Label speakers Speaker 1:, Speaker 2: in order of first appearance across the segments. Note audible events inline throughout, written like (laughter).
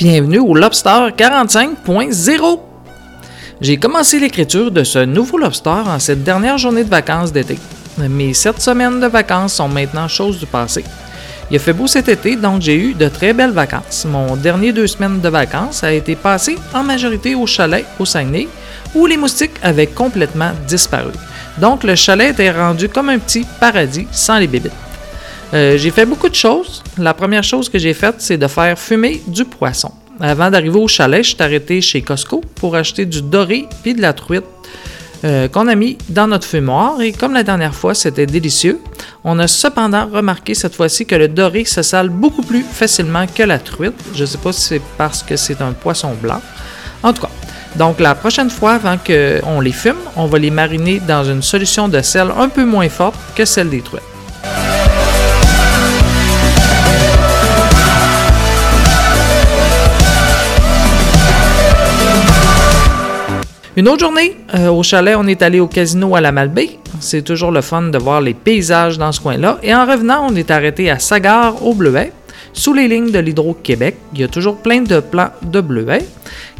Speaker 1: Bienvenue au Lobster 45.0. J'ai commencé l'écriture de ce nouveau Lobster en cette dernière journée de vacances d'été. Mes sept semaines de vacances sont maintenant chose du passé. Il a fait beau cet été, donc j'ai eu de très belles vacances. Mon dernier deux semaines de vacances a été passé en majorité au chalet au Saguenay, où les moustiques avaient complètement disparu. Donc le chalet était rendu comme un petit paradis sans les bébites. Euh, j'ai fait beaucoup de choses. La première chose que j'ai faite, c'est de faire fumer du poisson. Avant d'arriver au chalet, je suis arrêté chez Costco pour acheter du doré puis de la truite euh, qu'on a mis dans notre fumoir. Et comme la dernière fois, c'était délicieux, on a cependant remarqué cette fois-ci que le doré se sale beaucoup plus facilement que la truite. Je ne sais pas si c'est parce que c'est un poisson blanc. En tout cas, donc la prochaine fois, avant qu'on les fume, on va les mariner dans une solution de sel un peu moins forte que celle des truites. Une autre journée, euh, au chalet, on est allé au casino à la Malbaie. C'est toujours le fun de voir les paysages dans ce coin-là. Et en revenant, on est arrêté à Sagar au Bleuet, sous les lignes de l'Hydro-Québec. Il y a toujours plein de plants de bleuet,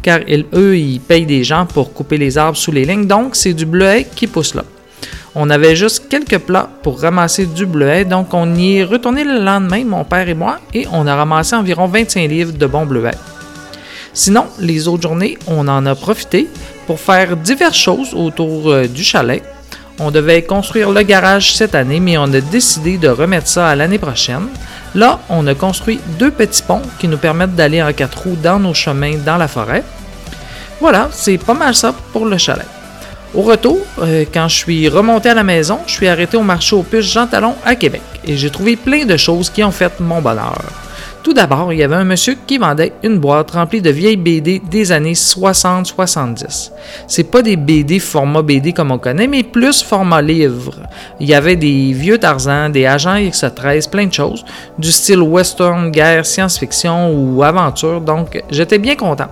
Speaker 1: car eux, ils payent des gens pour couper les arbres sous les lignes, donc c'est du bleuet qui pousse là. On avait juste quelques plats pour ramasser du bleuet, donc on y est retourné le lendemain, mon père et moi, et on a ramassé environ 25 livres de bons bleuets. Sinon, les autres journées, on en a profité pour faire diverses choses autour euh, du chalet. On devait construire le garage cette année, mais on a décidé de remettre ça à l'année prochaine. Là, on a construit deux petits ponts qui nous permettent d'aller en quatre roues dans nos chemins dans la forêt. Voilà, c'est pas mal ça pour le chalet. Au retour, euh, quand je suis remonté à la maison, je suis arrêté au marché aux puces Jean Talon à Québec et j'ai trouvé plein de choses qui ont fait mon bonheur. Tout d'abord, il y avait un monsieur qui vendait une boîte remplie de vieilles BD des années 60-70. C'est pas des BD format BD comme on connaît, mais plus format livre. Il y avait des vieux Tarzan, des agents X-13, plein de choses, du style western, guerre, science-fiction ou aventure, donc j'étais bien content.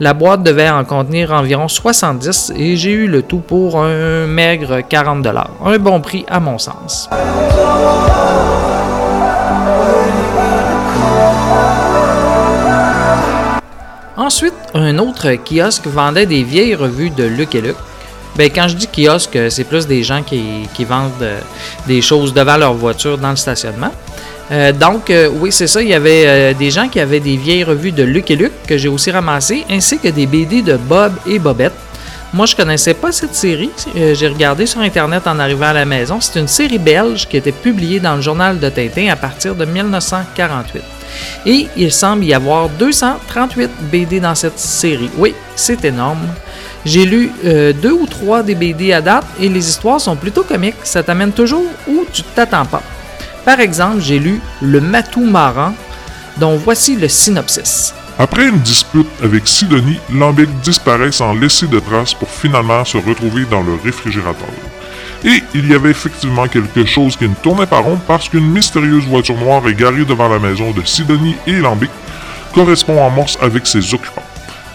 Speaker 1: La boîte devait en contenir environ 70 et j'ai eu le tout pour un maigre 40 Un bon prix à mon sens. Ensuite, un autre kiosque vendait des vieilles revues de Luc et Luc. Ben, quand je dis kiosque, c'est plus des gens qui, vendent euh, des choses devant leur voiture dans le stationnement. Euh, donc, euh, oui, c'est ça. Il y avait des gens qui avaient des vieilles revues de Luc et Luc que j'ai aussi ramassées, ainsi que des BD de Bob et Bobette. Moi, je connaissais pas cette série. j'ai regardé sur Internet en arrivant à la maison. C'est une série belge qui était publiée dans le journal de Tintin à partir de 1948. Et il semble y avoir 238 BD dans cette série. Oui, c'est énorme. J'ai lu euh, deux ou trois des BD à date et les histoires sont plutôt comiques. Ça t'amène toujours où tu t'attends pas. Par exemple, j'ai lu Le Matou Maran, dont voici le synopsis.
Speaker 2: Après une dispute avec Sidonie, Lambic disparaît sans laisser de traces pour finalement se retrouver dans le réfrigérateur. Et il y avait effectivement quelque chose qui ne tournait pas rond parce qu'une mystérieuse voiture noire est garée devant la maison de Sidonie et Lambic correspond en morse avec ses occupants.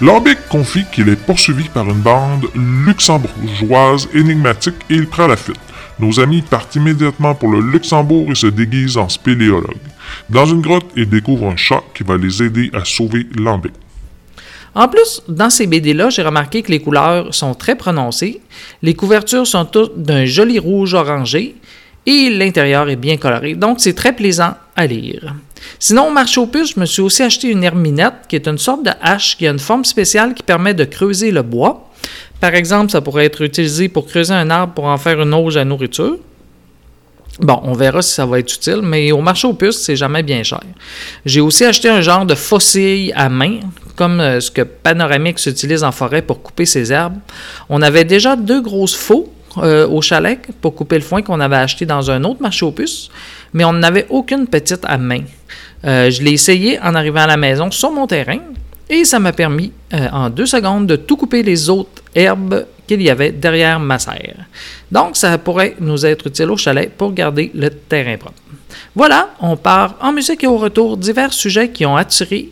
Speaker 2: Lambic confie qu'il est poursuivi par une bande luxembourgeoise énigmatique et il prend la fuite. Nos amis partent immédiatement pour le Luxembourg et se déguisent en spéléologues. Dans une grotte, ils découvrent un chat qui va les aider à sauver Lambic.
Speaker 1: En plus, dans ces BD-là, j'ai remarqué que les couleurs sont très prononcées. Les couvertures sont toutes d'un joli rouge orangé et l'intérieur est bien coloré. Donc, c'est très plaisant à lire. Sinon, au marché aux puces, je me suis aussi acheté une herminette qui est une sorte de hache qui a une forme spéciale qui permet de creuser le bois. Par exemple, ça pourrait être utilisé pour creuser un arbre pour en faire une auge à nourriture. Bon, on verra si ça va être utile, mais au marché aux puces, c'est jamais bien cher. J'ai aussi acheté un genre de faucille à main, comme euh, ce que Panoramix utilise en forêt pour couper ses herbes. On avait déjà deux grosses faux euh, au chalet pour couper le foin qu'on avait acheté dans un autre marché aux puces, mais on n'avait aucune petite à main. Euh, je l'ai essayé en arrivant à la maison sur mon terrain et ça m'a permis euh, en deux secondes de tout couper les autres herbes qu'il y avait derrière ma serre. Donc, ça pourrait nous être utile au chalet pour garder le terrain propre. Voilà, on part en musique et au retour divers sujets qui ont attiré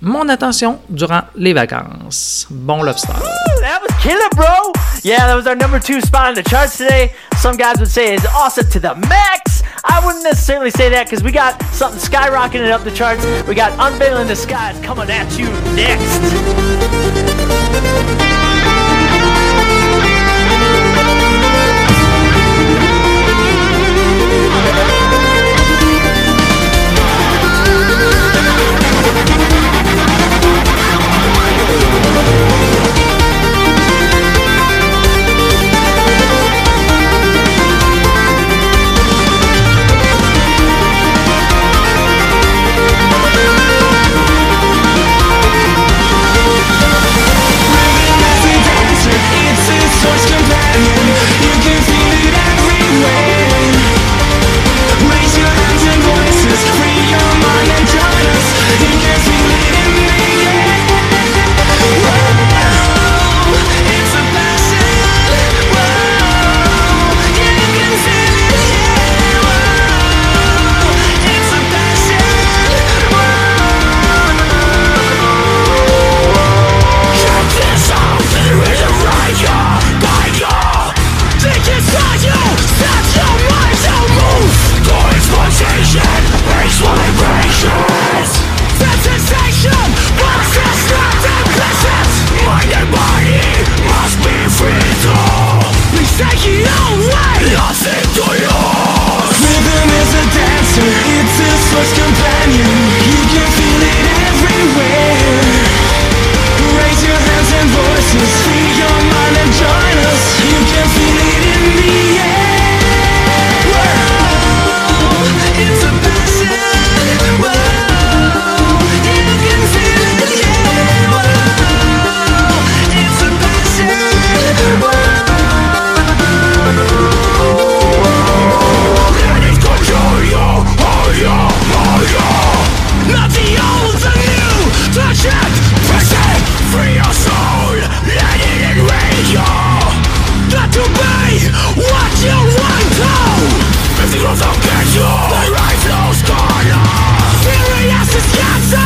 Speaker 1: mon attention durant les vacances. Bon lobster.
Speaker 3: Was killer, bro. Yeah, that was our number two spot on the charts today. Some guys would say it's awesome to the max. I wouldn't necessarily say that because we got something skyrocketing up the charts. We got Unveiling the Skies coming at you next.
Speaker 4: Look at you, the right flow's is cancer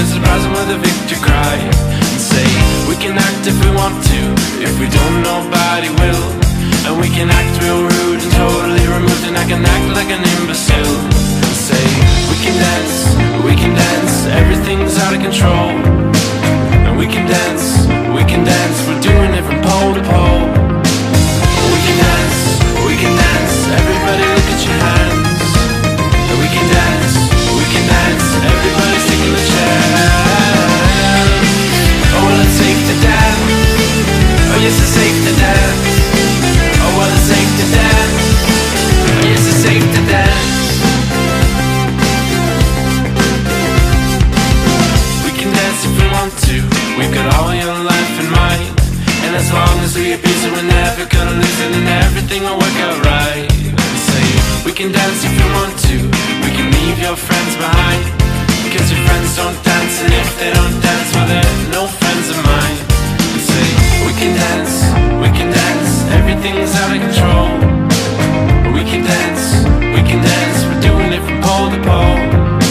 Speaker 4: and surprise them with a victory cry. And say, we can act if we want to, if we don't, nobody will. And we can act real rude and totally removed, and I can act like an imbecile. And say, we can dance, we can dance, everything's out of control. And we can dance, we can dance, we're doing it from pole to pole. We can dance, we can dance, everybody look at your hands. As long as we abuse it, we're never gonna lose it, and everything will work out right. Say, we can dance if we want to. We can leave your friends behind. Cause your friends don't dance, and if they don't dance, well, they're no friends of mine. Say, we can dance, we can dance, everything's out of control. We can dance, we can dance, we're doing it from pole to pole.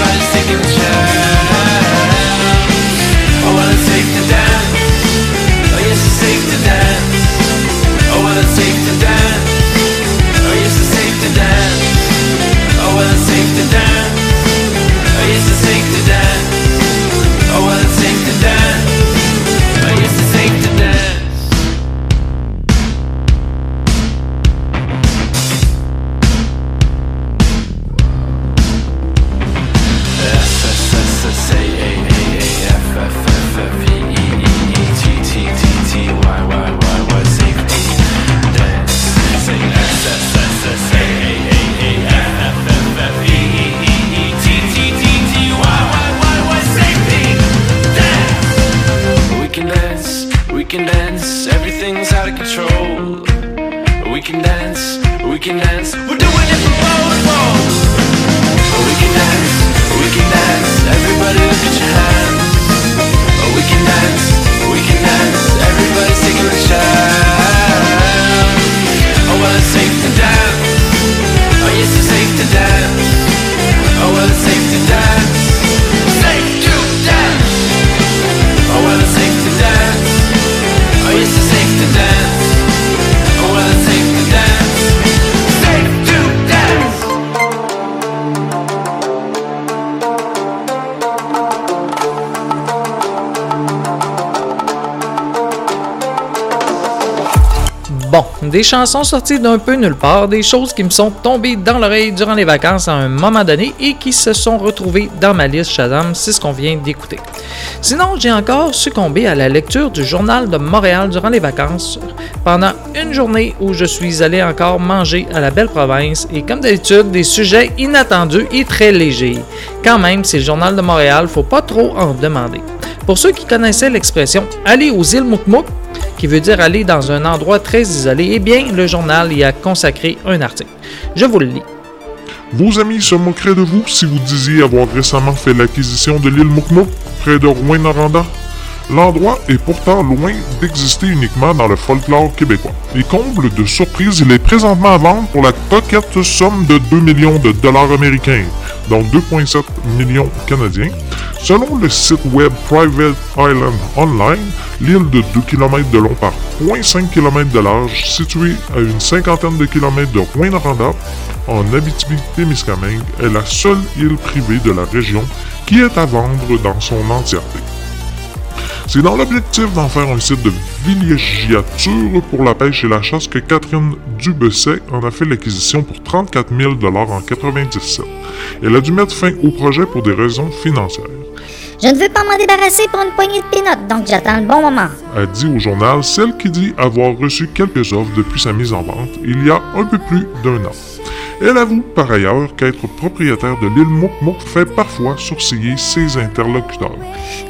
Speaker 4: Everybody's taking a chance. Oh, well, it's safe to dance. Oh, yes, it's safe to dance. Oh, well, it's safe to dance. Oh, yes, it's safe to dance. Oh, well, it's safe to dance. Oh, yes, it's safe to dance.
Speaker 1: Des chansons sorties d'un peu nulle part, des choses qui me sont tombées dans l'oreille durant les vacances à un moment donné et qui se sont retrouvées dans ma liste Shazam, c'est ce qu'on vient d'écouter. Sinon, j'ai encore succombé à la lecture du Journal de Montréal durant les vacances pendant une journée où je suis allé encore manger à la belle province et comme d'habitude, des sujets inattendus et très légers. Quand même, c'est le Journal de Montréal, faut pas trop en demander. Pour ceux qui connaissaient l'expression aller aux îles Moukmouk, qui veut dire aller dans un endroit très isolé, eh bien, le journal y a consacré un article. Je vous le lis.
Speaker 2: Vos amis se moqueraient de vous si vous disiez avoir récemment fait l'acquisition de l'île Moukmouk, près de Rouen-Noranda. L'endroit est pourtant loin d'exister uniquement dans le folklore québécois. Et comble de surprise, il est présentement à vendre pour la coquette somme de 2 millions de dollars américains, donc 2,7 millions canadiens. Selon le site web Private Island Online, l'île de 2 km de long par 0,5 km de large, située à une cinquantaine de kilomètres de Rouyn-Noranda, en Abitibi-Témiscamingue, est la seule île privée de la région qui est à vendre dans son entièreté. C'est dans l'objectif d'en faire un site de villégiature pour la pêche et la chasse que Catherine Dubesset en a fait l'acquisition pour 34 000 en 97. Elle a dû mettre fin au projet pour des raisons financières.
Speaker 5: Je ne veux pas m'en débarrasser pour une poignée de pénotes, donc j'attends le bon moment.
Speaker 2: A dit au journal celle qui dit avoir reçu quelques offres depuis sa mise en vente il y a un peu plus d'un an. Elle avoue par ailleurs qu'être propriétaire de l'île Moukmouk fait parfois sourciller ses interlocuteurs.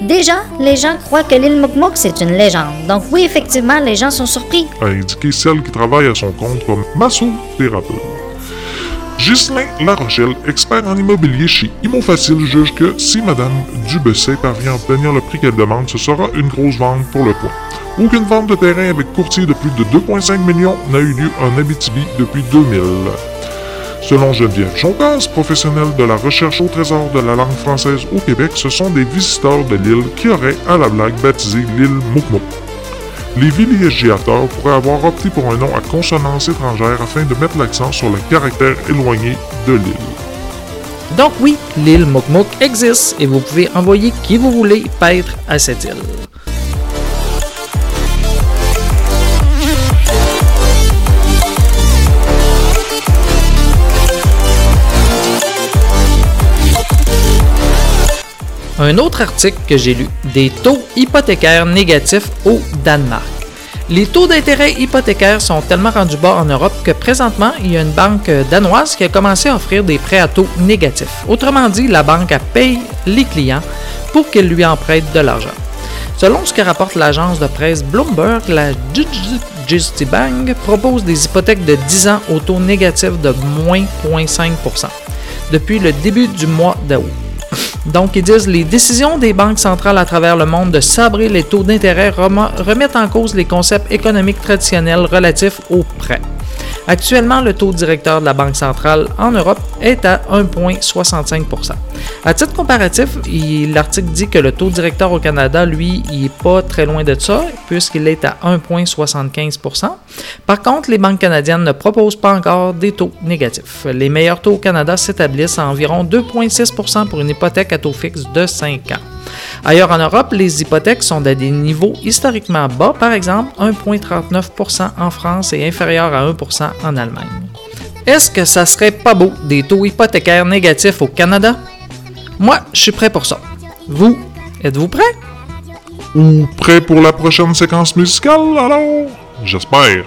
Speaker 5: Déjà, les gens croient que l'île Moukmouk, c'est une légende. Donc oui, effectivement, les gens sont surpris.
Speaker 2: a indiqué celle qui travaille à son compte comme massothérapeute. Ghislain Larochelle, expert en immobilier chez Imo Facile, juge que si Madame Dubesset parvient à obtenir le prix qu'elle demande, ce sera une grosse vente pour le coin. Aucune vente de terrain avec courtier de plus de 2,5 millions n'a eu lieu en Abitibi depuis 2000. Selon Geneviève Joncas, professionnelle de la recherche au trésor de la langue française au Québec, ce sont des visiteurs de l'île qui auraient, à la blague, baptisé l'île Mukmuk. Les villégiateurs pourraient avoir opté pour un nom à consonance étrangère afin de mettre l'accent sur le caractère éloigné de l'île.
Speaker 1: Donc oui, l'île Mokmok existe et vous pouvez envoyer qui vous voulez paître à cette île. Un autre article que j'ai lu, des taux hypothécaires négatifs au Danemark. Les taux d'intérêt hypothécaires sont tellement rendus bas en Europe que présentement, il y a une banque danoise qui a commencé à offrir des prêts à taux négatifs. Autrement dit, la banque paye les clients pour qu'ils lui empruntent de l'argent. Selon ce que rapporte l'agence de presse Bloomberg, la Justy Bank propose des hypothèques de 10 ans au taux négatif de moins 0,5% depuis le début du mois d'août. Donc, ils disent les décisions des banques centrales à travers le monde de sabrer les taux d'intérêt remettent en cause les concepts économiques traditionnels relatifs aux prêts. Actuellement, le taux directeur de la Banque centrale en Europe est à 1,65% À titre comparatif, l'article dit que le taux directeur au Canada, lui, il n'est pas très loin de ça, puisqu'il est à 1,75% Par contre, les banques canadiennes ne proposent pas encore des taux négatifs. Les meilleurs taux au Canada s'établissent à environ 2,6% pour une hypothèque à taux fixe de 5 ans. Ailleurs en Europe, les hypothèques sont à des niveaux historiquement bas, par exemple 1,39% en France et inférieur à 1% en Allemagne. Est-ce que ça serait pas beau des taux hypothécaires négatifs au Canada? Moi, je suis prêt pour ça. Vous, êtes-vous prêt?
Speaker 2: Ou prêt pour la prochaine séquence musicale, alors? J'espère.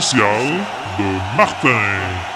Speaker 3: spécial de Martin.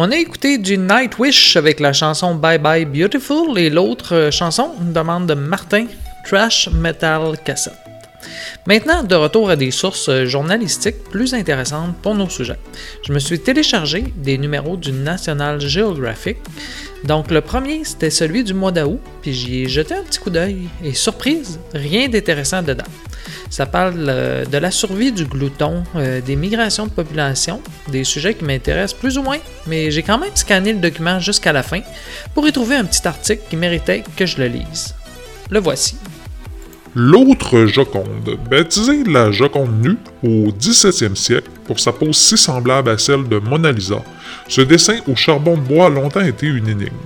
Speaker 6: On a
Speaker 1: écouté du Nightwish avec la chanson Bye Bye Beautiful et l'autre euh, chanson, une demande de Martin, Trash Metal Cassette. Maintenant, de retour à des sources euh, journalistiques plus intéressantes pour nos sujets. Je me suis téléchargé des numéros du National Geographic. Donc le premier, c'était celui du mois d'août, puis j'y ai jeté un petit coup d'œil. Et surprise, rien d'intéressant dedans. Ça parle euh, de la survie du glouton, euh, des migrations de population, des sujets qui m'intéressent plus ou moins, mais j'ai quand même scanné le document jusqu'à la fin pour y trouver un petit article qui méritait que je le lise. Le voici.
Speaker 3: L'autre Joconde, baptisée la Joconde nue au XVIIe siècle pour sa pose si semblable à celle de Mona Lisa, ce dessin au charbon de bois a longtemps été une énigme.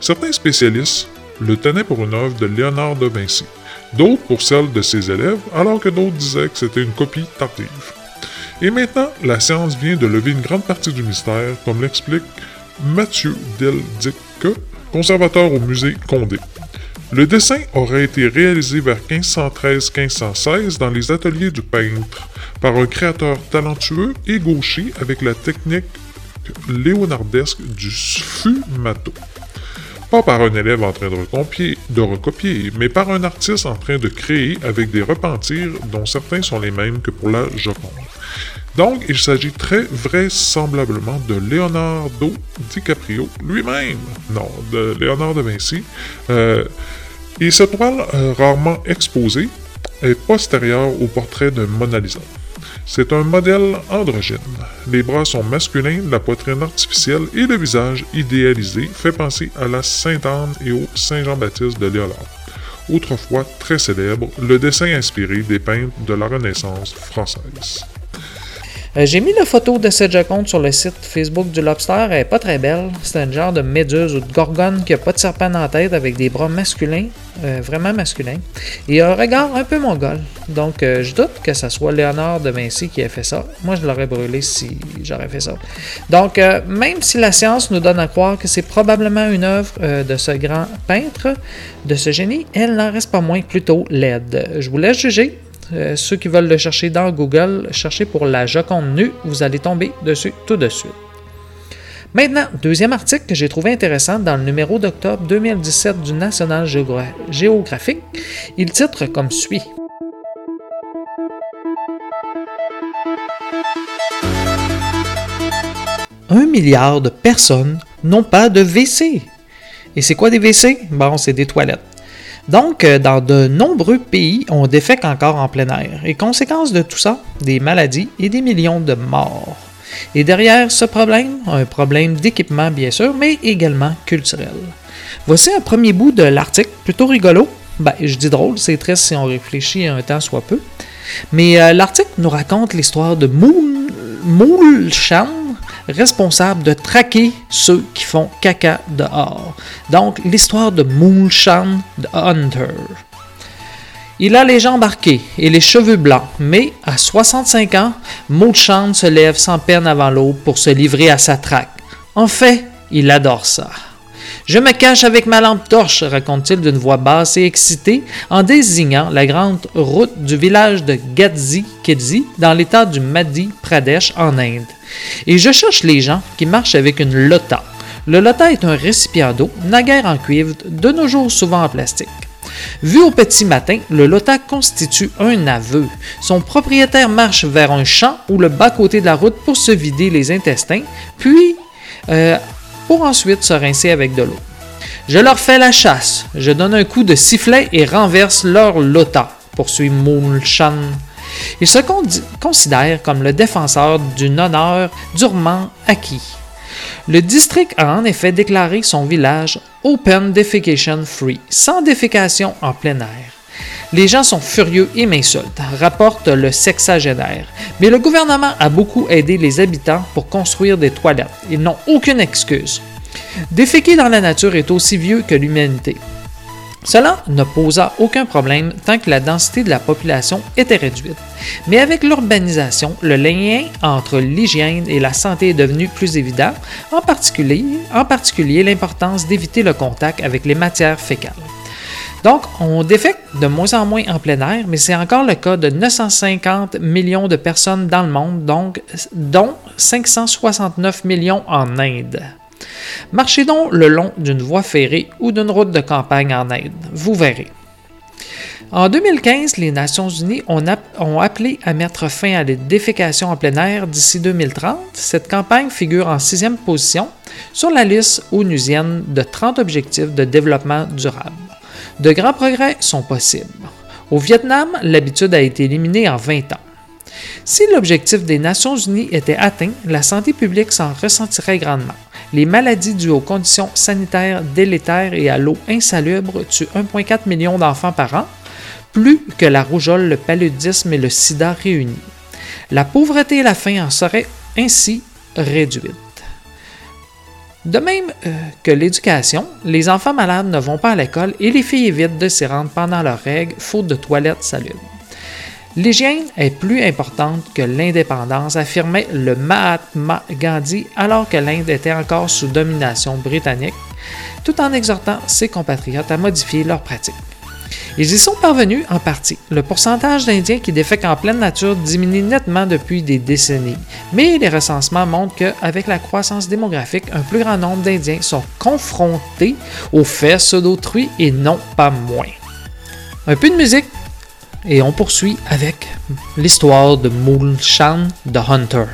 Speaker 3: Certains spécialistes le tenaient pour une œuvre de Léonard de Vinci, d'autres pour celle de ses élèves, alors que d'autres disaient que c'était une copie tardive.
Speaker 2: Et maintenant, la science vient de lever une grande partie du mystère, comme l'explique Mathieu Deldicke, conservateur au musée Condé. Le dessin aurait été réalisé vers 1513-1516 dans les ateliers du peintre par un créateur talentueux et gaucher avec la technique léonardesque du sfumato. Pas par un élève en train de recopier, de recopier, mais par un artiste en train de créer avec des repentirs dont certains sont les mêmes que pour la Joconde. Donc, il s'agit très vraisemblablement de Leonardo DiCaprio lui-même. Non, de Léonard de Vinci. Euh, et cette toile, euh, rarement exposée, est postérieure au portrait de Mona Lisa. C'est un modèle androgyne. Les bras sont masculins, la poitrine artificielle et le visage idéalisé fait penser à la Sainte-Anne et au Saint Jean-Baptiste de Léolard. Autrefois très célèbre, le dessin inspiré des peintres de la Renaissance française.
Speaker 1: Euh, J'ai mis la photo de cette Joconde sur le site Facebook du Lobster. Elle est pas très belle. C'est un genre de méduse ou de gorgone qui a pas de serpent la tête avec des bras masculins, euh, vraiment masculins, et un regard un peu mongol. Donc, euh, je doute que ce soit Léonard de Vinci qui ait fait ça. Moi, je l'aurais brûlé si j'aurais fait ça. Donc, même si la science nous donne à croire que c'est probablement une œuvre de ce grand peintre, de ce génie, elle n'en reste pas moins plutôt laide. Je vous laisse juger. Euh, ceux qui veulent le chercher dans Google, cherchez pour la Joconde nue, vous allez tomber dessus tout de suite. Maintenant, deuxième article que j'ai trouvé intéressant dans le numéro d'octobre 2017 du National Géographic, il titre comme suit. Un milliard de personnes n'ont pas de WC. Et c'est quoi des WC? Bon, c'est des toilettes. Donc, euh, dans de nombreux pays, on défèque encore en plein air. Et conséquence de tout ça, des maladies et des millions de morts. Et derrière ce problème, un problème d'équipement bien sûr, mais également culturel. Voici un premier bout de l'article, plutôt rigolo. Ben, je dis drôle, c'est triste si on réfléchit un temps soit peu. Mais euh, l'article nous raconte l'histoire de Moul- Moulchan, responsable de traquer ceux qui font caca dehors. Donc, l'histoire de Moulchan the Hunter. Il a les jambes arquées et les cheveux blancs, mais à 65 ans, Moulchan se lève sans peine avant l'aube pour se livrer à sa traque. En fait, il adore ça. Je me cache avec ma lampe torche, raconte-t-il d'une voix basse et excitée en désignant la grande route du village de Gadzi Kedzi dans l'état du Madhya Pradesh en Inde. Et je cherche les gens qui marchent avec une lota. Le lota est un récipient d'eau, naguère en cuivre, de nos jours souvent en plastique. Vu au petit matin, le lota constitue un aveu. Son propriétaire marche vers un champ ou le bas-côté de la route pour se vider les intestins, puis euh, pour ensuite se rincer avec de l'eau. Je leur fais la chasse. Je donne un coup de sifflet et renverse leur lota, poursuit Moulchan. Il se con- considère comme le défenseur d'un honneur durement acquis. Le district a en effet déclaré son village Open Defecation Free, sans défécation en plein air. Les gens sont furieux et m'insultent, rapporte le sexagénaire. Mais le gouvernement a beaucoup aidé les habitants pour construire des toilettes. Ils n'ont aucune excuse. Déféquer dans la nature est aussi vieux que l'humanité. Cela ne posa aucun problème tant que la densité de la population était réduite. Mais avec l'urbanisation, le lien entre l'hygiène et la santé est devenu plus évident, en particulier, en particulier l'importance d'éviter le contact avec les matières fécales. Donc, on défecte de moins en moins en plein air, mais c'est encore le cas de 950 millions de personnes dans le monde, dont 569 millions en Inde. Marchez donc le long d'une voie ferrée ou d'une route de campagne en Inde, vous verrez. En 2015, les Nations Unies ont appelé à mettre fin à la défécation en plein air d'ici 2030. Cette campagne figure en sixième position sur la liste onusienne de 30 objectifs de développement durable. De grands progrès sont possibles. Au Vietnam, l'habitude a été éliminée en 20 ans. Si l'objectif des Nations Unies était atteint, la santé publique s'en ressentirait grandement. Les maladies dues aux conditions sanitaires délétères et à l'eau insalubre tuent 1,4 million d'enfants par an, plus que la rougeole, le paludisme et le sida réunis. La pauvreté et la faim en seraient ainsi réduites. De même euh, que l'éducation, les enfants malades ne vont pas à l'école et les filles évitent de s'y rendre pendant leurs règles, faute de toilettes salubres. L'hygiène est plus importante que l'indépendance, affirmait le Mahatma Gandhi alors que l'Inde était encore sous domination britannique, tout en exhortant ses compatriotes à modifier leurs pratiques. Ils y sont parvenus en partie. Le pourcentage d'Indiens qui défèquent en pleine nature diminue nettement depuis des décennies. Mais les recensements montrent qu'avec la croissance démographique, un plus grand nombre d'Indiens sont confrontés aux fesses d'autrui et non pas moins. Un peu de musique et on poursuit avec l'histoire de Moolshan the Hunter.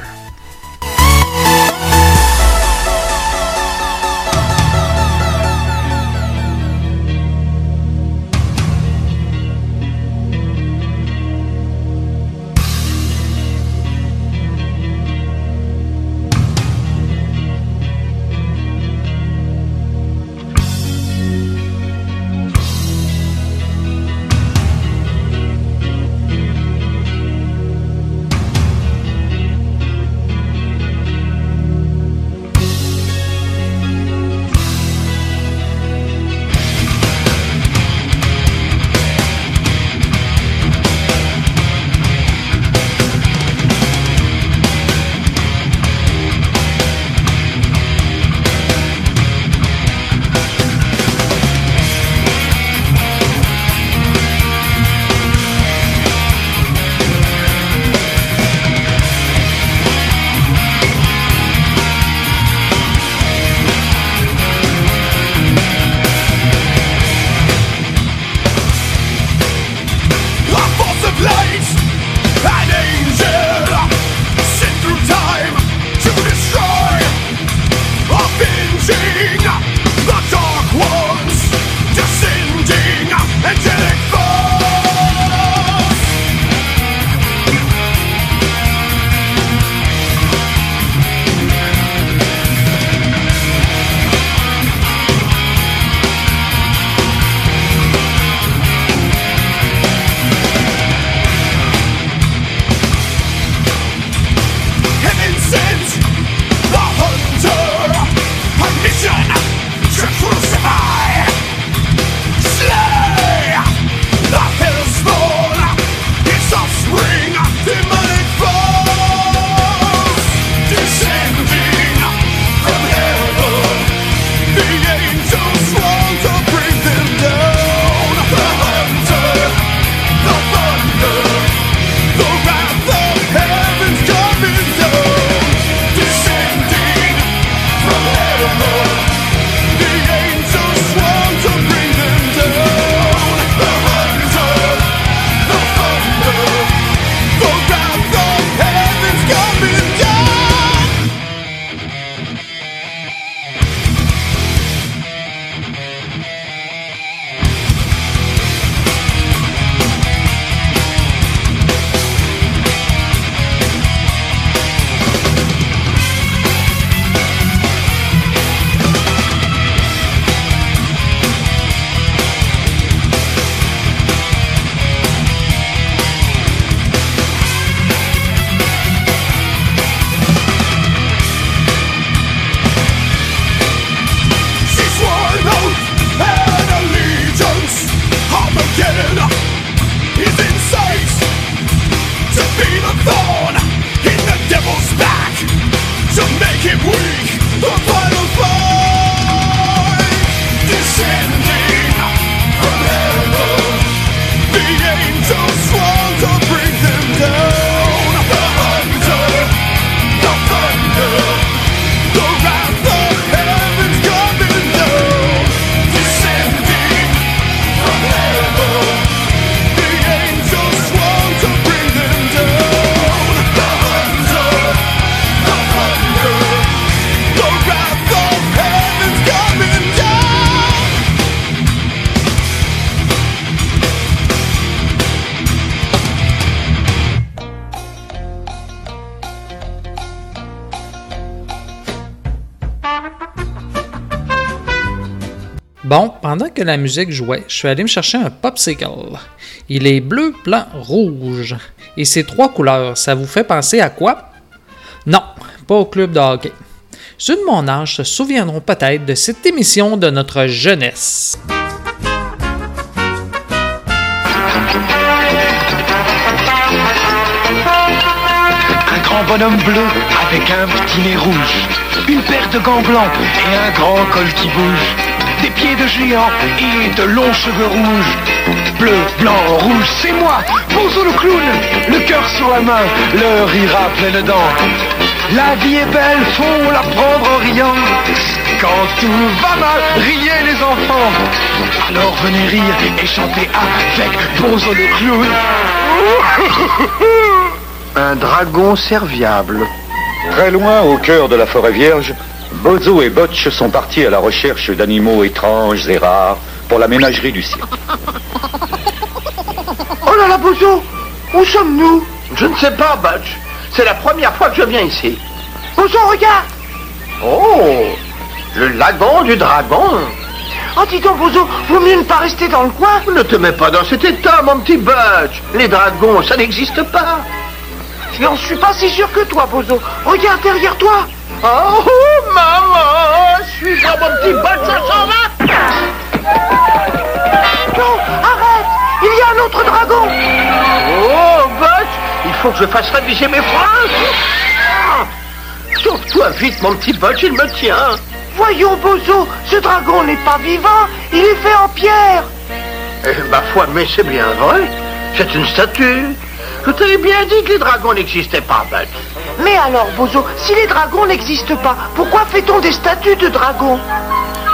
Speaker 1: Que la musique jouait, je suis allé me chercher un popsicle. Il est bleu, blanc, rouge. Et ces trois couleurs, ça vous fait penser à quoi? Non, pas au club de hockey. Ceux de mon âge se souviendront peut-être de cette émission de notre jeunesse.
Speaker 7: grand bonhomme bleu avec un petit nez rouge, une paire de gants blancs et un grand col qui bouge, des pieds de géant et de longs cheveux rouges. Bleu, blanc, rouge, c'est moi, Bozo le clown, le cœur sur la main, le rire à pleines dents. La vie est belle, faut la prendre en riant. Quand tout va mal, riez les enfants. Alors venez rire et chanter avec Bozo le clown.
Speaker 8: Un dragon serviable. Très loin, au cœur de la forêt vierge, Bozo et Botch sont partis à la recherche d'animaux étranges et rares pour la ménagerie du cirque. (laughs)
Speaker 9: Oh là là, Bozo Où sommes-nous? Je ne sais pas, Butch. C'est la première fois que je viens ici. Bozo, regarde Oh Le lagon du dragon Oh, dis donc, Bozo, vaut mieux ne pas rester dans le coin Ne te mets pas dans cet état, mon petit Butch Les dragons, ça n'existe pas Je n'en suis pas si sûr que toi, Bozo. Regarde derrière toi Oh, maman Je suis dans mon petit Butch, ça s'en va? Non, arrête Il y a un autre dragon. Oh, Butch Il faut que je fasse réviser mes phrases. Sauve-toi vite, mon petit Butch, il me tient. Voyons, Bozo, ce dragon n'est pas vivant, il est fait en pierre. Eh, ma foi, mais c'est bien vrai. C'est une statue Je t'avais bien dit que les dragons n'existaient pas, Butch Mais alors, Bozo, si les dragons n'existent pas, pourquoi fait-on des statues de dragons?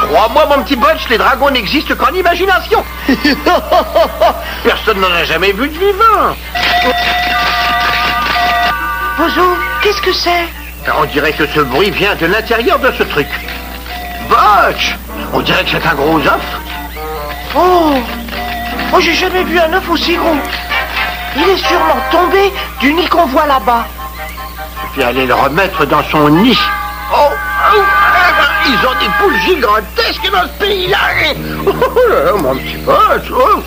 Speaker 9: Crois-moi, mon petit Butch, les dragons n'existent qu'en imagination. (laughs) Personne n'en a jamais vu de vivant. Bozo, qu'est-ce que c'est? On dirait que ce bruit vient de l'intérieur de ce truc. Butch On dirait que c'est un gros œuf. Oh Oh, j'ai jamais vu un œuf aussi gros. Il est sûrement tombé du nid qu'on voit là-bas. Je vais aller le remettre dans son nid. Oh, oh, ah, ils ont des poules gigantesques dans ce pays-là. Oh, là là, mon petit pote. oh.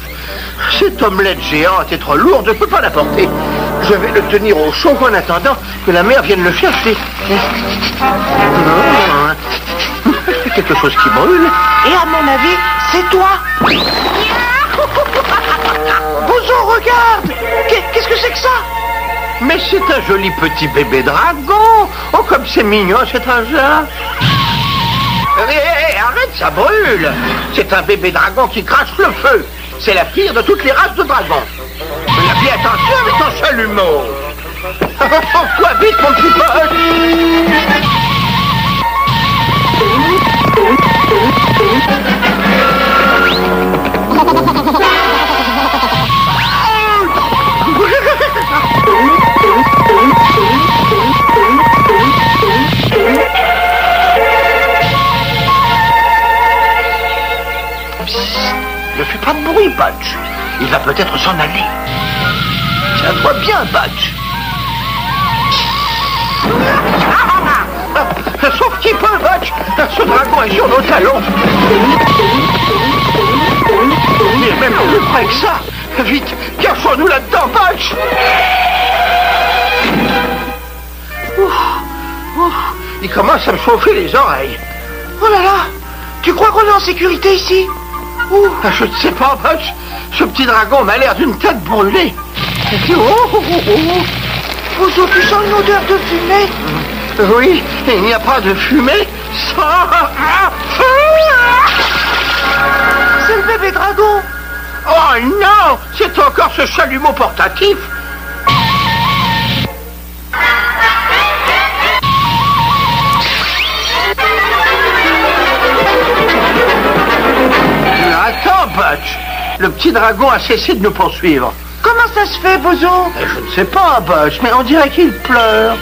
Speaker 9: Cette omelette géante est trop lourde, je ne peux pas la porter. Je vais le tenir au chaud en attendant que la mère vienne le chercher. C'est quelque chose qui brûle. Et à mon avis, c'est toi. Bozo, regarde Qu'est- Qu'est-ce que c'est que ça Mais c'est un joli petit bébé dragon. Oh, comme c'est mignon, cet âge-là Hé, hé, arrête, ça brûle. C'est un bébé dragon qui crache le feu. C'est la pire de toutes les races de dragons. Mais fais attention avec ton chalumeau (laughs) Quoi vite, mon petit pote pas de bruit, Badge. Il va peut-être s'en aller. Tiens-toi bien. Ah, (laughs) Sauf qu'il peut, Badge. Ce dragon est sur nos talons. Il est même plus près que ça. Vite, cachons-nous là-dedans, ouf, Il commence à me chauffer les oreilles. Oh là là Tu crois qu'on est en sécurité ici? Je ne sais pas, Butch. Ce petit dragon m'a l'air d'une tête brûlée. Oh, oh, oh, oh. Bozo, tu sens une odeur de fumée Oui, il n'y a pas de fumée sans... C'est le bébé dragon Oh non C'est encore ce chalumeau portatif Le petit dragon a cessé de nous poursuivre. Comment ça se fait, Bozo? Je ne sais pas, Butch, mais on dirait qu'il pleure.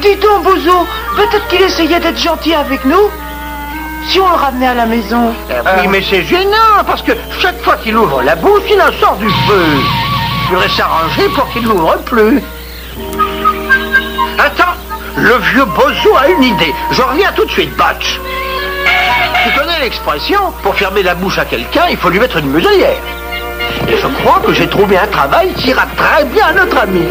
Speaker 9: Dis donc, Bozo, peut-être qu'il essayait d'être gentil avec nous Si on le ramenait à la maison Oui, mais c'est gênant, parce que chaque fois qu'il ouvre la bouche, il en sort du feu. Il faudrait s'arranger pour qu'il n'ouvre plus. Attends, le vieux Bozo a une idée. Je reviens tout de suite, Batch. Tu connais l'expression Pour fermer la bouche à quelqu'un, il faut lui mettre une muselière. Et je crois que j'ai trouvé un travail qui ira très bien à notre ami.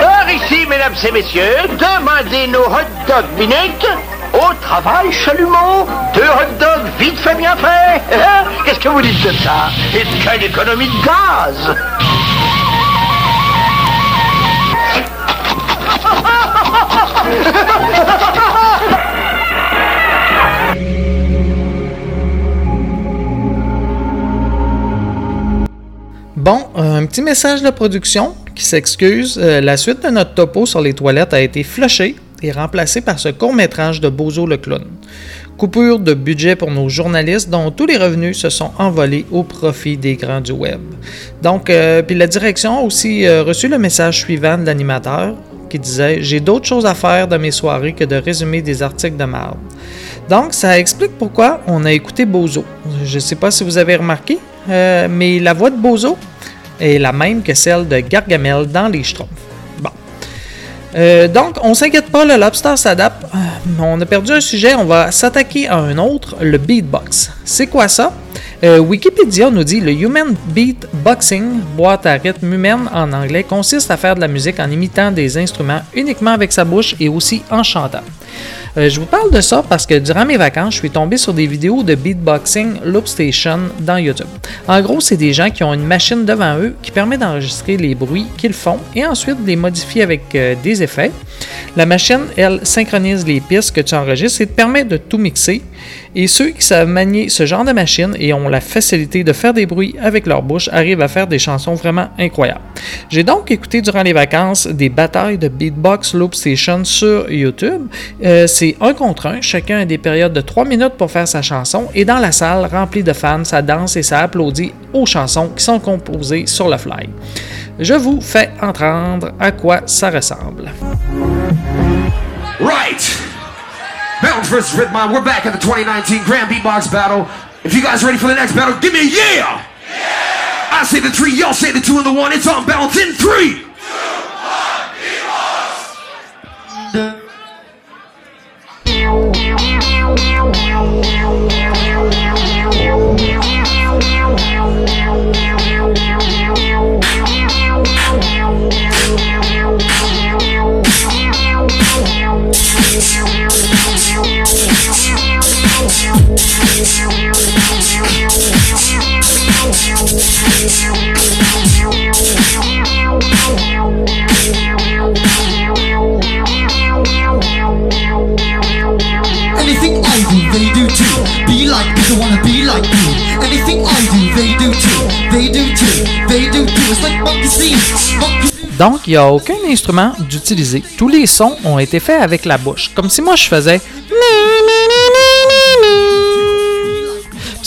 Speaker 9: Par ici, mesdames et messieurs, demandez nos hot dog minutes au travail, chalumeau Deux hot dogs vite fait, bien fait (laughs) Qu'est-ce que vous dites de ça? Et quelle économie de gaz
Speaker 1: Bon, euh, un petit message de production qui s'excuse. Euh, la suite de notre topo sur les toilettes a été flushée et remplacée par ce court-métrage de Bozo le clown. Coupure de budget pour nos journalistes dont tous les revenus se sont envolés au profit des grands du web. Donc, euh, puis la direction a aussi reçu le message suivant de l'animateur qui disait J'ai d'autres choses à faire dans mes soirées que de résumer des articles de marde. Donc, ça explique pourquoi on a écouté Bozo. Je ne sais pas si vous avez remarqué, euh, mais la voix de Bozo est la même que celle de Gargamel dans Les Schtroumpfs. Bon. Euh, donc, on s'inquiète pas, le lobster s'adapte. On a perdu un sujet, on va s'attaquer à un autre, le beatbox. C'est quoi ça? Euh, Wikipédia nous dit le Human Beatboxing, boîte à rythme humaine en anglais, consiste à faire de la musique en imitant des instruments uniquement avec sa bouche et aussi en chantant. Euh, je vous parle de ça parce que durant mes vacances, je suis tombé sur des vidéos de beatboxing Loop Station dans YouTube. En gros, c'est des gens qui ont une machine devant eux qui permet d'enregistrer les bruits qu'ils font et ensuite de les modifier avec euh, des effets. La machine, elle, synchronise les pistes que tu enregistres et te permet de tout mixer. Et ceux qui savent manier ce genre de machine et ont la facilité de faire des bruits avec leur bouche arrivent à faire des chansons vraiment incroyables. J'ai donc écouté durant les vacances des batailles de beatbox Loop Station sur YouTube. Euh, c'est un contre un, chacun a des périodes de 3 minutes pour faire sa chanson et dans la salle remplie de fans, ça danse et ça applaudit aux chansons qui sont composées sur le fly. Je vous fais entendre à quoi ça ressemble.
Speaker 10: Right. Mountains versus Rhythmon. We're back at the 2019 Grand Beatbox Battle. If you guys ready for the next battle, give me a yeah! I say the three, y'all say the two and the one. It's on balance in three.
Speaker 11: Anything I do, they do too. Be like me, they wanna be like you. Anything I do, they do too. They do too. They do too. It's like monkey see, monkey
Speaker 1: Donc, il n'y a aucun instrument d'utiliser. Tous les sons ont été faits avec la bouche, comme si moi je faisais.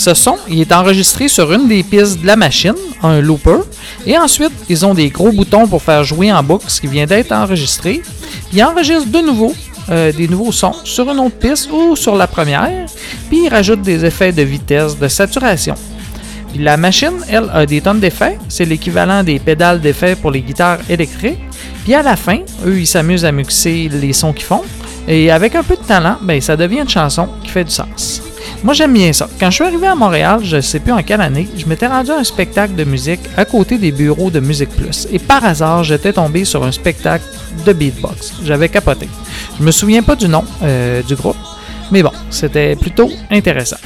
Speaker 1: Ce son, il est enregistré sur une des pistes de la machine, un looper, et ensuite, ils ont des gros boutons pour faire jouer en boucle ce qui vient d'être enregistré. Puis ils enregistrent de nouveau euh, des nouveaux sons sur une autre piste ou sur la première, puis ils rajoutent des effets de vitesse, de saturation. Puis la machine, elle, a des tonnes d'effets. C'est l'équivalent des pédales d'effets pour les guitares électriques. Puis à la fin, eux, ils s'amusent à mixer les sons qu'ils font. Et avec un peu de talent, ben, ça devient une chanson qui fait du sens. Moi, j'aime bien ça. Quand je suis arrivé à Montréal, je ne sais plus en quelle année, je m'étais rendu à un spectacle de musique à côté des bureaux de Musique Plus. Et par hasard, j'étais tombé sur un spectacle de beatbox. J'avais capoté. Je me souviens pas du nom euh, du groupe, mais bon, c'était plutôt intéressant.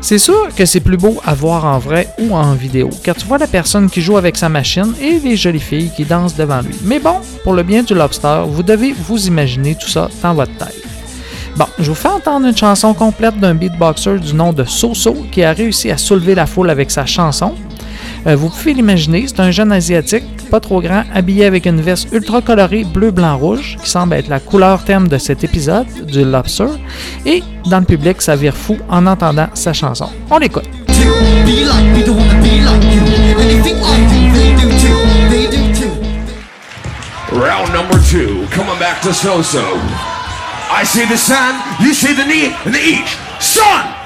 Speaker 1: C'est sûr que c'est plus beau à voir en vrai ou en vidéo, car tu vois la personne qui joue avec sa machine et les jolies filles qui dansent devant lui. Mais bon, pour le bien du lobster, vous devez vous imaginer tout ça dans votre tête. Bon, je vous fais entendre une chanson complète d'un beatboxer du nom de Soso qui a réussi à soulever la foule avec sa chanson. Euh, vous pouvez l'imaginer, c'est un jeune asiatique, pas trop grand, habillé avec une veste ultra colorée bleu, blanc, rouge, qui semble être la couleur thème de cet épisode du Lobster. Et dans le public, ça vire fou en entendant sa chanson. On l'écoute.
Speaker 10: Round number two, coming back to so-so. I see the sun, you see the knee, and the each. Son!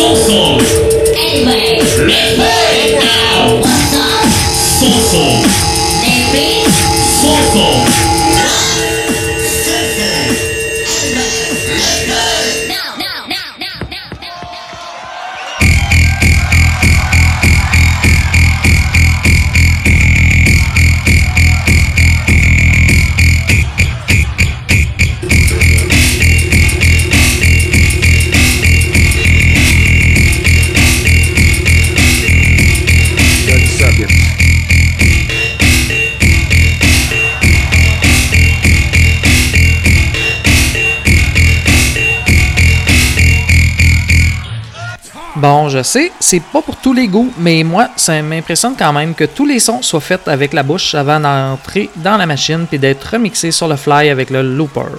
Speaker 12: Soulful.
Speaker 13: Anyway. Anyway.
Speaker 12: Now.
Speaker 13: What's up?
Speaker 1: Soulful. Je sais, c'est pas pour tous les goûts, mais moi, ça m'impressionne quand même que tous les sons soient faits avec la bouche avant d'entrer dans la machine puis d'être remixés sur le fly avec le looper.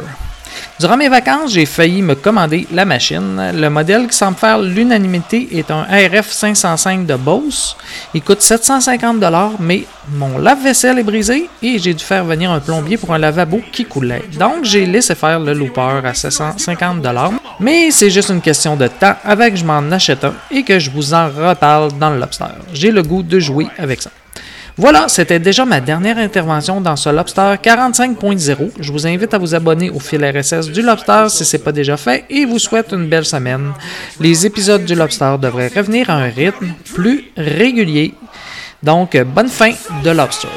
Speaker 1: Durant mes vacances, j'ai failli me commander la machine. Le modèle qui semble faire l'unanimité est un RF 505 de Bose. Il coûte 750 mais mon lave-vaisselle est brisé et j'ai dû faire venir un plombier pour un lavabo qui coulait. Donc, j'ai laissé faire le looper à 750 mais c'est juste une question de temps avant que je m'en achète un et que je vous en reparle dans le Lobster. J'ai le goût de jouer avec ça. Voilà, c'était déjà ma dernière intervention dans ce Lobster 45.0. Je vous invite à vous abonner au fil RSS du Lobster si ce n'est pas déjà fait et vous souhaite une belle semaine. Les épisodes du Lobster devraient revenir à un rythme plus régulier. Donc, bonne fin de Lobster.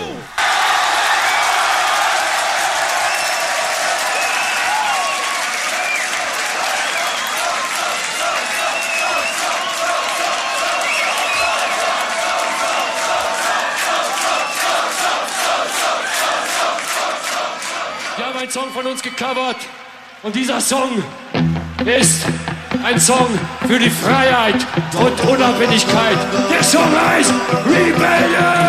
Speaker 14: Gecovert und dieser Song ist ein Song für die Freiheit und Unabhängigkeit. Der Song heißt Rebellion!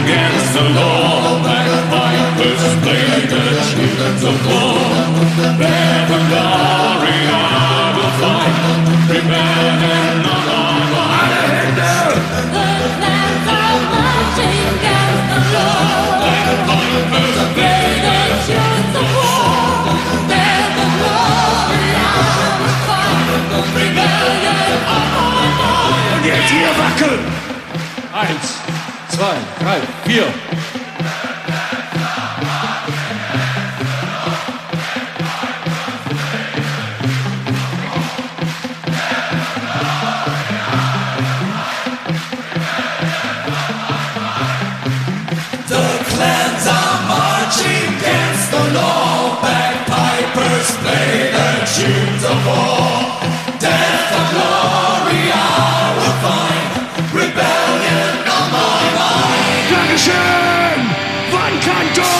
Speaker 12: Against the law, bagpipers play the tunes of war. Bear the glory, I will fight. Rebellion on our
Speaker 14: Und jetzt hier wackeln! Eins, zwei, drei, vier.
Speaker 15: The law. Bagpipers play the tunes of war. Death or glory, I will find. Rebellion on my mind.
Speaker 14: Dankeschön! Wann Kanto!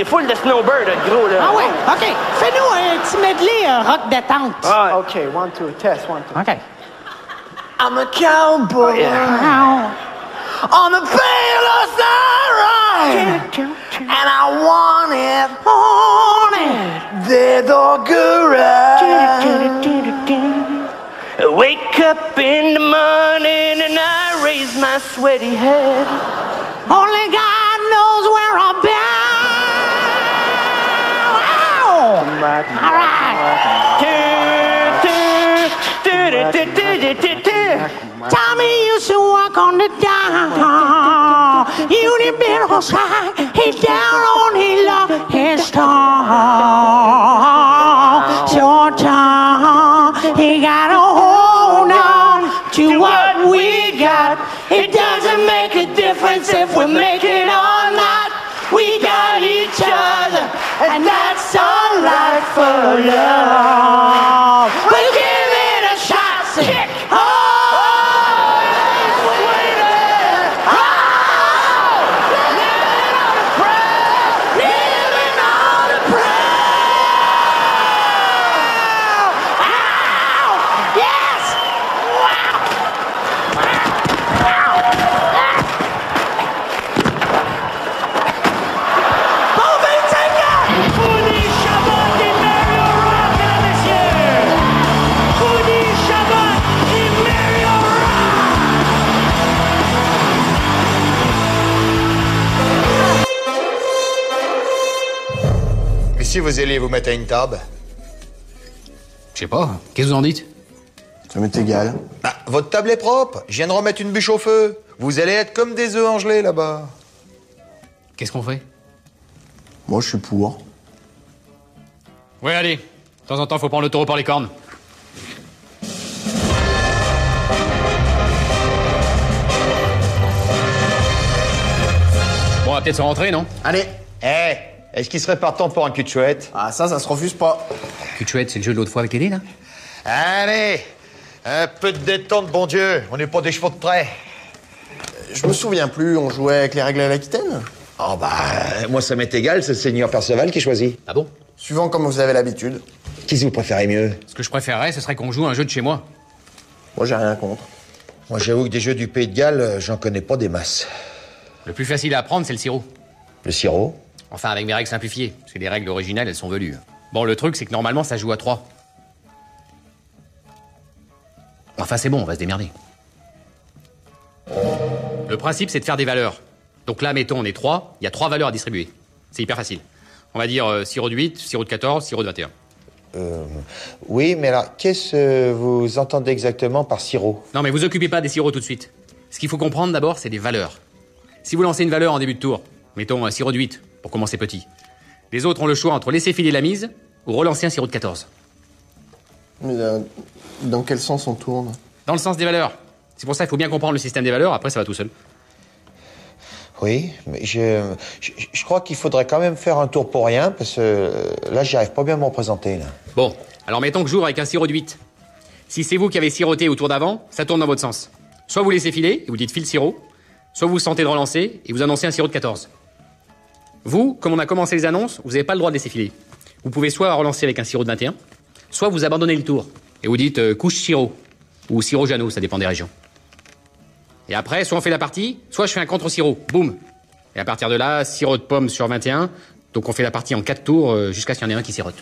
Speaker 16: C'est full de snowbird, gros, là.
Speaker 17: Ah ouais, OK. Fais-nous un petit medley euh, rock détente.
Speaker 16: Ah,
Speaker 3: OK, one, two, test, one, two.
Speaker 17: OK.
Speaker 3: I'm a cowboy. Oh, yeah. On the field of. And I want it. Want it. The dogger.
Speaker 16: Wake up in the morning and I raise my sweaty head.
Speaker 17: Only God knows where I've been. All right. do do do do do do do. Tommy used to walk on the down. Unibet was high. He's down on his luck. His star. and that's all right for love.
Speaker 18: Si vous alliez vous mettre à une table
Speaker 19: Je sais pas. Qu'est-ce que vous en dites?
Speaker 18: Ça m'est égal. Bah, votre table est propre. Je viens de remettre une bûche au feu. Vous allez être comme des œufs en gelée là-bas.
Speaker 19: Qu'est-ce qu'on fait?
Speaker 18: Moi, je suis pour.
Speaker 19: Ouais, allez. De temps en temps, faut prendre le taureau par les cornes. Bon, on va peut-être se rentrer, non?
Speaker 18: Allez. Eh, est-ce qu'il serait partant pour un cul de chouette Ah, ça, ça se refuse pas.
Speaker 19: Cul de chouette, c'est le jeu de l'autre fois avec les dés, là
Speaker 18: Allez, un peu de détente, bon Dieu. On n'est pas des chevaux de trait.
Speaker 20: Je me souviens plus, on jouait avec les règles à l'Aquitaine
Speaker 18: Oh bah, moi ça m'est égal, c'est le seigneur Perceval qui choisit.
Speaker 19: Ah bon?
Speaker 20: Suivant comme vous avez l'habitude.
Speaker 18: Qu'est-ce que vous préférez mieux?
Speaker 19: Ce que je préférerais, ce serait qu'on joue un jeu de chez moi.
Speaker 20: Moi, j'ai rien contre.
Speaker 18: Moi j'avoue que des jeux du Pays de Galles, euh, j'en connais pas des masses.
Speaker 19: Le plus facile à apprendre, c'est le sirop.
Speaker 18: Le sirop?
Speaker 19: Enfin, avec mes règles simplifiées. Parce que les règles originales, elles sont velues. Bon, le truc, c'est que normalement, ça joue à 3. Enfin, c'est bon, on va se démerder. Le principe, c'est de faire des valeurs. Donc là, mettons, on est 3, il y a 3 valeurs à distribuer. C'est hyper facile. On va dire euh, sirop de 8, sirop de 14, sirop de 21.
Speaker 18: Euh, oui, mais alors, qu'est-ce que vous entendez exactement par sirop?
Speaker 19: Non, mais vous occupez pas des sirops tout de suite. Ce qu'il faut comprendre d'abord, c'est des valeurs. Si vous lancez une valeur en début de tour, mettons un sirop de 8, pour commencer petit, les autres ont le choix entre laisser filer la mise ou relancer un sirop de 14.
Speaker 20: Mais euh, dans quel sens on tourne?
Speaker 19: Dans le sens des valeurs. C'est pour ça qu'il faut bien comprendre le système des valeurs, après ça va tout seul.
Speaker 18: Oui, mais je, je, je crois qu'il faudrait quand même faire un tour pour rien, parce que euh, là, j'y arrive pas bien à me représenter. Là.
Speaker 19: Bon, alors mettons que joue avec un sirop de 8. Si c'est vous qui avez siroté au tour d'avant, ça tourne dans votre sens. Soit vous laissez filer, et vous dites file sirop, soit vous sentez de relancer, et vous annoncez un sirop de 14. Vous, comme on a commencé les annonces, vous n'avez pas le droit de laisser filer. Vous pouvez soit relancer avec un sirop de 21, soit vous abandonnez le tour, et vous dites euh, couche sirop, ou sirop Jeannot, ça dépend des régions. Et après, soit on fait la partie, soit je fais un contre-sirop, boum. Et à partir de là, sirop de pomme sur 21, donc on fait la partie en 4 tours euh, jusqu'à ce qu'il y en ait un qui sirote.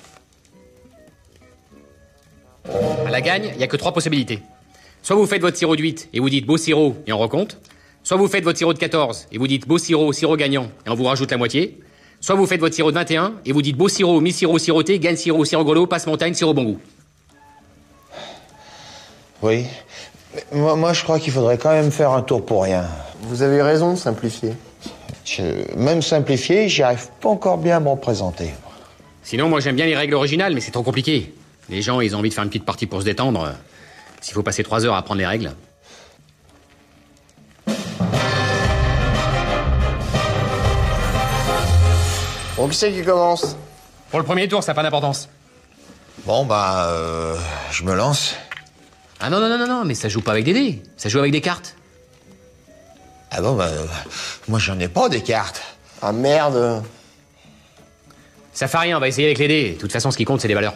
Speaker 19: À la gagne, il n'y a que trois possibilités. Soit vous faites votre sirop de 8 et vous dites beau sirop et on recompte. Soit vous faites votre sirop de 14 et vous dites beau sirop, sirop gagnant et on vous rajoute la moitié. Soit vous faites votre sirop de 21 et vous dites beau sirop, mi-sirop, siroté, gagne sirop, sirop golo, passe montagne, sirop bon goût.
Speaker 18: Oui. Moi, moi, je crois qu'il faudrait quand même faire un tour pour rien.
Speaker 20: Vous avez raison, simplifier.
Speaker 18: Je- même simplifié, j'y arrive pas encore bien à me représenter.
Speaker 19: Sinon, moi j'aime bien les règles originales, mais c'est trop compliqué. Les gens, ils ont envie de faire une petite partie pour se détendre. S'il faut passer 3 heures à apprendre les règles.
Speaker 20: Bon, qui c'est qui commence
Speaker 19: Pour le premier tour, ça n'a pas d'importance.
Speaker 18: Bon, bah, euh, je me lance.
Speaker 19: Ah non, non, non, non, non, mais ça joue pas avec des dés, ça joue avec des cartes.
Speaker 18: Ah bon, bah, euh, moi j'en ai pas des cartes.
Speaker 20: Ah merde
Speaker 19: Ça fait rien, on va essayer avec les dés. De toute façon, ce qui compte, c'est les valeurs.